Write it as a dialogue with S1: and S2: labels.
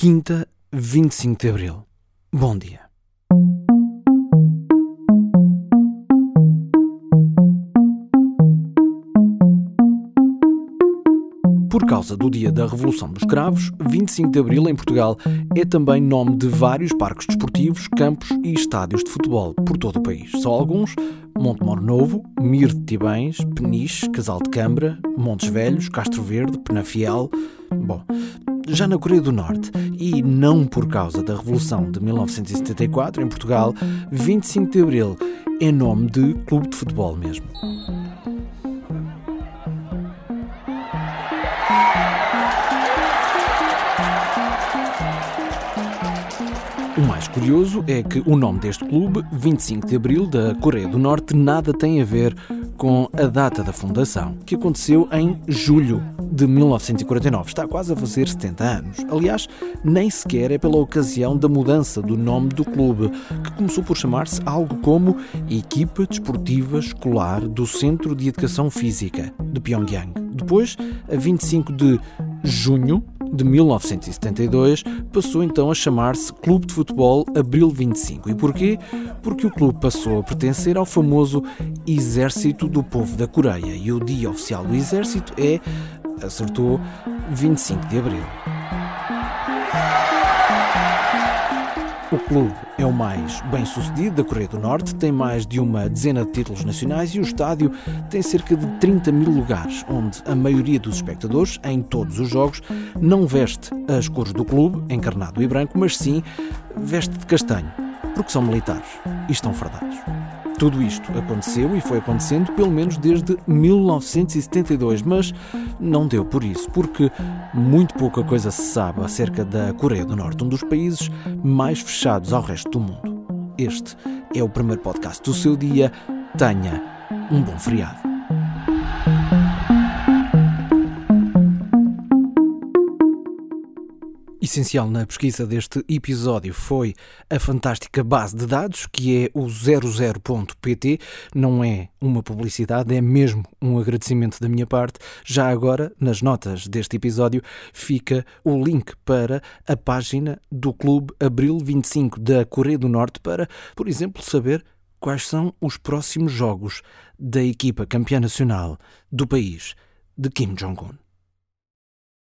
S1: Quinta, 25 de Abril. Bom dia. Por causa do dia da Revolução dos Cravos, 25 de Abril em Portugal é também nome de vários parques desportivos, campos e estádios de futebol por todo o país. Só alguns: Montemor Novo, Mir de Tibães, Peniche, Casal de Câmara, Montes Velhos, Castro Verde, Penafiel. Bom, já na Coreia do Norte, e não por causa da Revolução de 1974 em Portugal, 25 de Abril é nome de clube de futebol mesmo. O mais curioso é que o nome deste clube, 25 de Abril da Coreia do Norte, nada tem a ver com a data da fundação, que aconteceu em julho de 1949. Está quase a fazer 70 anos. Aliás, nem sequer é pela ocasião da mudança do nome do clube, que começou por chamar-se algo como Equipa Desportiva Escolar do Centro de Educação Física de Pyongyang. Depois, a 25 de junho de 1972, passou então a chamar-se Clube de Futebol Abril 25. E porquê? Porque o clube passou a pertencer ao famoso Exército do Povo da Coreia e o dia oficial do Exército é, acertou, 25 de Abril. O clube é o mais bem sucedido da Coreia do Norte, tem mais de uma dezena de títulos nacionais e o estádio tem cerca de 30 mil lugares, onde a maioria dos espectadores, em todos os jogos, não veste as cores do clube, encarnado e branco, mas sim veste de castanho, porque são militares e estão fardados. Tudo isto aconteceu e foi acontecendo pelo menos desde 1972, mas não deu por isso, porque muito pouca coisa se sabe acerca da Coreia do Norte, um dos países mais fechados ao resto do mundo. Este é o primeiro podcast do seu dia. Tenha um bom feriado. Essencial na pesquisa deste episódio foi a fantástica base de dados, que é o 00.pt. Não é uma publicidade, é mesmo um agradecimento da minha parte. Já agora, nas notas deste episódio, fica o link para a página do Clube Abril 25 da Coreia do Norte para, por exemplo, saber quais são os próximos jogos da equipa campeã nacional do país de Kim Jong-un.